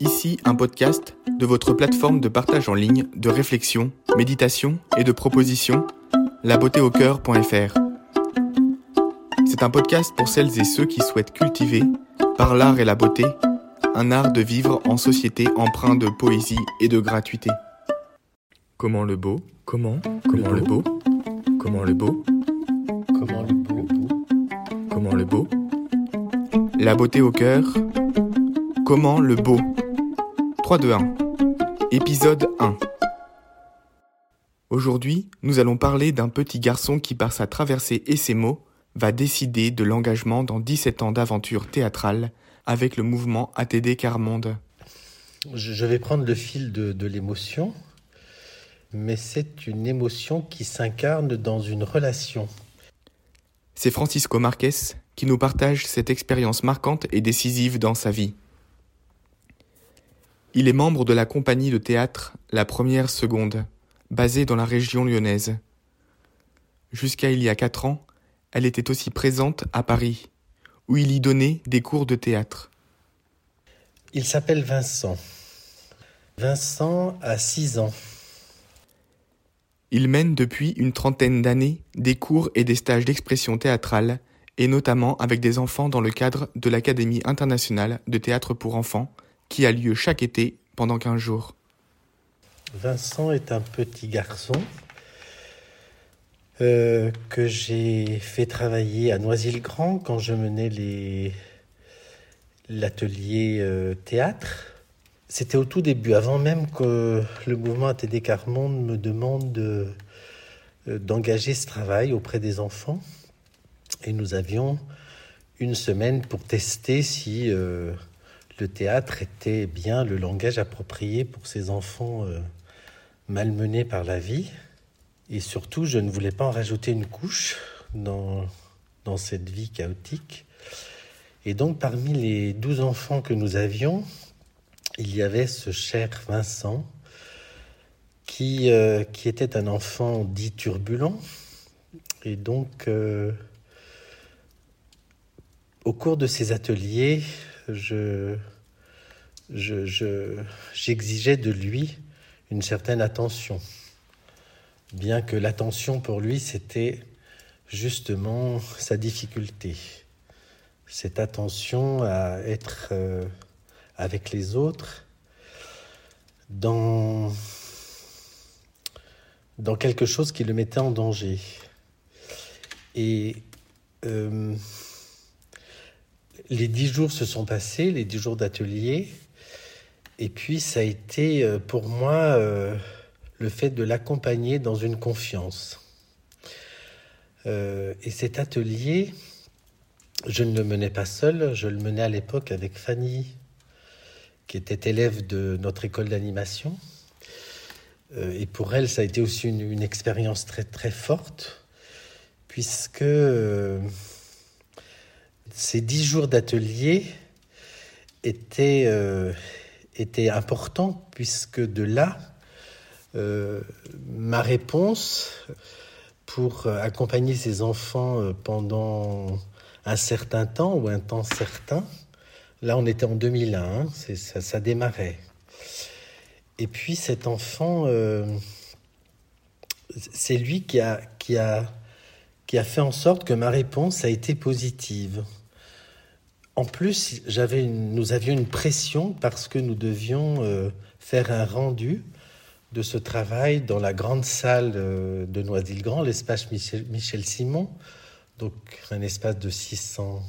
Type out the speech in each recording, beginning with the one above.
Ici un podcast de votre plateforme de partage en ligne de réflexion, méditation et de propositions, labeautéaucoeur.fr. C'est un podcast pour celles et ceux qui souhaitent cultiver, par l'art et la beauté, un art de vivre en société empreint de poésie et de gratuité. Comment le beau Comment Comment le beau Comment le beau Comment le beau Comment le beau La beauté au cœur. Comment le beau 3, 2, 1. Épisode 1. Aujourd'hui, nous allons parler d'un petit garçon qui, par sa traversée et ses mots, va décider de l'engagement dans 17 ans d'aventure théâtrale avec le mouvement ATD Carmonde. Je vais prendre le fil de, de l'émotion, mais c'est une émotion qui s'incarne dans une relation. C'est Francisco Marquez qui nous partage cette expérience marquante et décisive dans sa vie. Il est membre de la compagnie de théâtre La Première Seconde, basée dans la région lyonnaise. Jusqu'à il y a quatre ans, elle était aussi présente à Paris, où il y donnait des cours de théâtre. Il s'appelle Vincent. Vincent a six ans. Il mène depuis une trentaine d'années des cours et des stages d'expression théâtrale, et notamment avec des enfants dans le cadre de l'Académie internationale de théâtre pour enfants, qui a lieu chaque été pendant 15 jours. Vincent est un petit garçon euh, que j'ai fait travailler à Noisy-le-Grand quand je menais l'atelier euh, théâtre. C'était au tout début, avant même que le mouvement ATD Carmonde me demande de, euh, d'engager ce travail auprès des enfants. Et nous avions une semaine pour tester si le théâtre était bien le langage approprié pour ces enfants euh, malmenés par la vie. Et surtout, je ne voulais pas en rajouter une couche dans, dans cette vie chaotique. Et donc, parmi les douze enfants que nous avions, il y avait ce cher Vincent, qui, euh, qui était un enfant dit turbulent. Et donc, euh, au cours de ces ateliers, je, je, je, j'exigeais de lui une certaine attention. Bien que l'attention pour lui, c'était justement sa difficulté. Cette attention à être euh, avec les autres dans, dans quelque chose qui le mettait en danger. Et euh, les dix jours se sont passés, les dix jours d'atelier, et puis ça a été euh, pour moi euh, le fait de l'accompagner dans une confiance. Euh, et cet atelier, je ne le menais pas seul, je le menais à l'époque avec Fanny, qui était élève de notre école d'animation. Et pour elle, ça a été aussi une, une expérience très très forte, puisque ces dix jours d'atelier étaient, euh, importants, puisque de là, euh, ma réponse pour accompagner ces enfants pendant un certain temps ou un temps certain, là on était en 2001, hein, ça, ça démarrait. Et puis cet enfant, euh, c'est lui qui a, qui, a, qui a fait en sorte que ma réponse a été positive. En plus, nous avions une pression parce que nous devions euh, faire un rendu de ce travail dans la grande salle euh, de Noisy-le-Grand, l'espace Michel, Simon, donc un espace de 600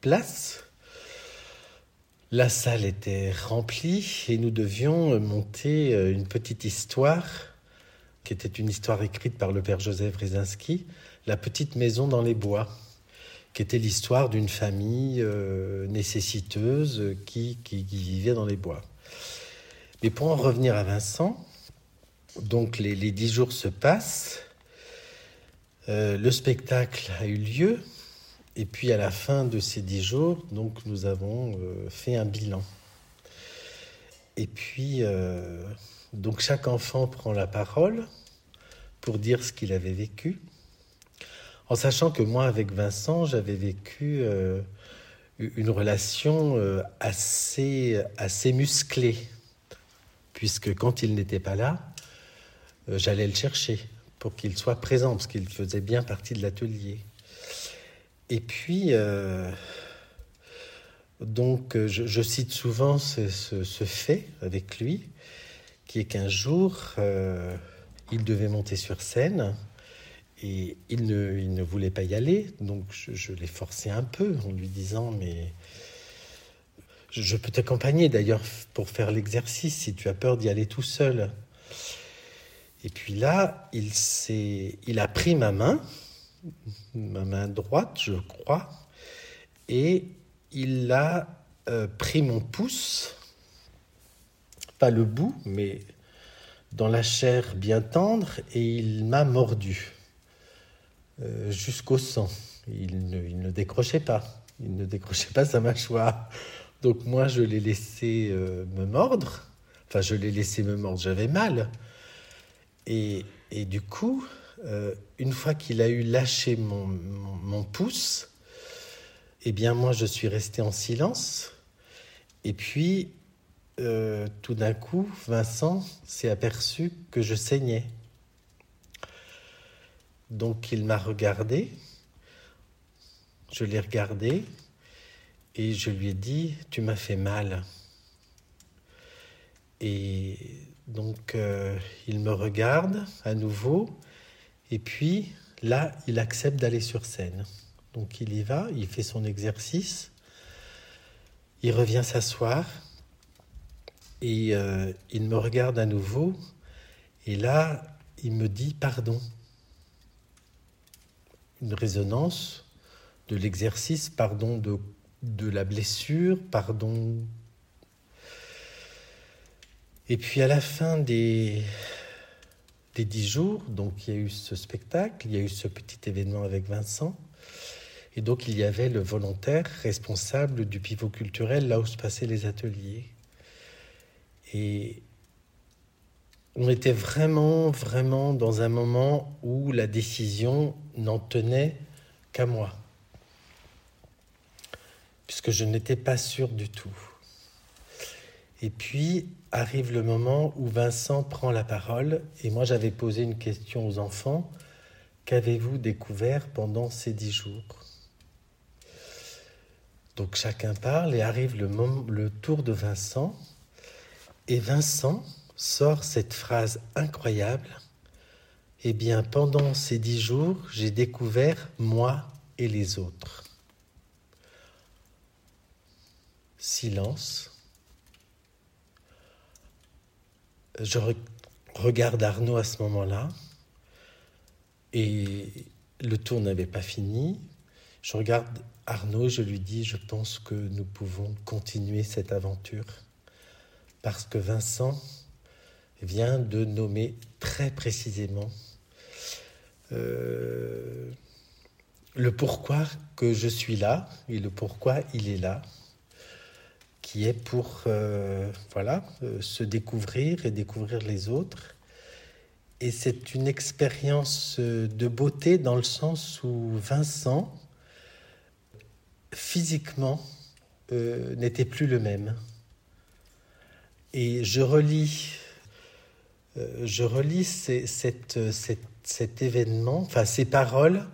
places. La salle était remplie et nous devions monter euh, une petite histoire qui était une histoire écrite par le père Joseph Brzezinski, La petite maison dans les bois, qui était l'histoire d'une famille euh, nécessiteuse qui, vivait dans les bois. Mais pour en revenir à Vincent, donc les, dix jours se passent, euh, le spectacle a eu lieu, et puis à la fin de ces dix jours, donc nous avons euh, fait un bilan. Et puis, donc chaque enfant prend la parole pour dire ce qu'il avait vécu, en sachant que moi, avec Vincent, j'avais vécu euh, une relation euh, assez, assez musclée, puisque quand il n'était pas là, euh, j'allais le chercher pour qu'il soit présent, parce qu'il faisait bien partie de l'atelier. Et puis, donc, je, cite souvent ce, fait avec lui, qui est qu'un jour, il devait monter sur scène et il ne, voulait pas y aller, donc je, l'ai forcé un peu en lui disant mais je peux t'accompagner d'ailleurs pour faire l'exercice si tu as peur d'y aller tout seul. Et puis là, il, il a pris ma main, ma main droite, je crois, et il a euh, pris mon pouce, pas le bout, mais dans la chair bien tendre, et il m'a mordu. Euh, jusqu'au sang. Il ne, décrochait pas. Il ne décrochait pas sa mâchoire. Donc moi, je l'ai laissé euh, me mordre. Enfin, je l'ai laissé me mordre. J'avais mal. Et, du coup, euh, une fois qu'il a eu lâché mon, pouce, eh bien moi, je suis resté en silence. Et puis, tout d'un coup, Vincent s'est aperçu que je saignais. Donc il m'a regardé, je l'ai regardé et je lui ai dit, tu m'as fait mal. Et donc euh, il me regarde à nouveau. Et puis là, il accepte d'aller sur scène. Donc il y va, il fait son exercice, il revient s'asseoir et euh, il me regarde à nouveau. Et là, il me dit pardon une résonance de l'exercice, pardon de, de la blessure, pardon. Et puis à la fin des, des dix jours, donc il y a eu ce spectacle, il y a eu ce petit événement avec Vincent, et donc il y avait le volontaire responsable du pivot culturel là où se passaient les ateliers. Et on était vraiment, vraiment dans un moment où la décision n'en tenait qu'à moi, puisque je n'étais pas sûr du tout. Et puis arrive le moment où Vincent prend la parole, et moi j'avais posé une question aux enfants, qu'avez-vous découvert pendant ces dix jours? Donc chacun parle, et arrive le, le tour de Vincent, et Vincent sort cette phrase incroyable. Eh bien, pendant ces dix jours, j'ai découvert moi et les autres. Silence. Je regarde Arnaud à ce moment-là et le tour n'avait pas fini. Je regarde Arnaud, je lui dis, je pense que nous pouvons continuer cette aventure parce que Vincent vient de nommer très précisément euh, le pourquoi que je suis là et le pourquoi il est là, qui est pour euh, voilà euh, se découvrir et découvrir les autres. Et c'est une expérience de beauté dans le sens où Vincent, physiquement, n'était plus le même. Et je relis je relis cet événement, enfin ces paroles,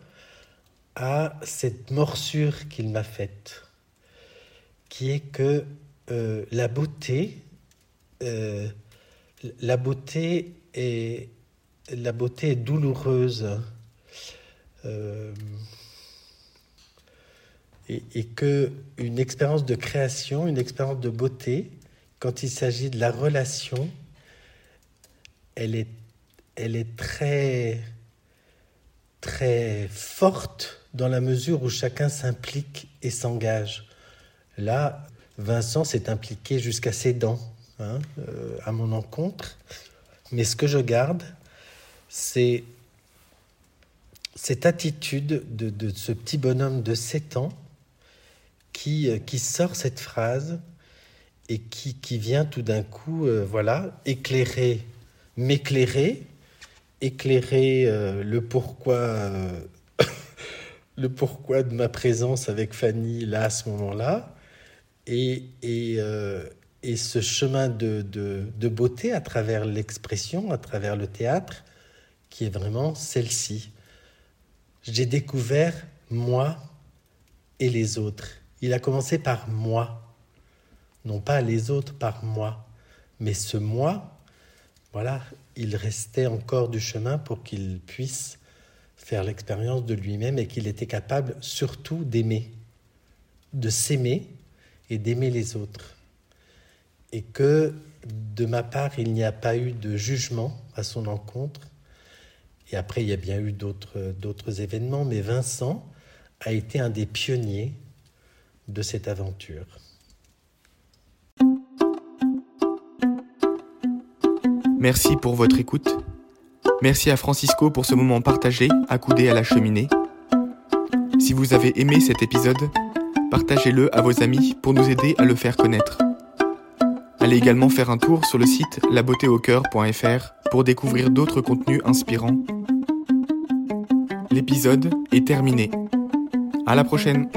à cette morsure qu'il m'a faite, qui est que euh, la beauté, euh, est la beauté douloureuse. et, et, que une expérience de création, une expérience de beauté, quand il s'agit de la relation, elle est, elle est très, très forte dans la mesure où chacun s'implique et s'engage. Là, Vincent s'est impliqué jusqu'à ses dents hein, euh, à mon encontre. Mais ce que je garde, c'est cette attitude de, ce petit bonhomme de 7 ans qui, euh, qui sort cette phrase et qui, qui vient tout d'un coup euh, voilà, éclairer m'éclairer, éclairer euh, le pourquoi, euh, le pourquoi de ma présence avec Fanny là à ce moment-là. Et, et, euh, et, ce chemin de, de, de beauté à travers l'expression, à travers le théâtre, qui est vraiment celle-ci. J'ai découvert moi et les autres. Il a commencé par moi, non pas les autres, par moi. Mais ce moi, voilà, il restait encore du chemin pour qu'il puisse faire l'expérience de lui-même et qu'il était capable surtout d'aimer, de s'aimer et d'aimer les autres. Et que de ma part, il n'y a pas eu de jugement à son encontre. Et après, il y a bien eu d'autres événements, mais Vincent a été un des pionniers de cette aventure. Merci pour votre écoute. Merci à Francisco pour ce moment partagé, accoudé à la cheminée. Si vous avez aimé cet épisode, partagez-le à vos amis pour nous aider à le faire connaître. Allez également faire un tour sur le site labeautéaucoeur.fr pour découvrir d'autres contenus inspirants. L'épisode est terminé. À la prochaine!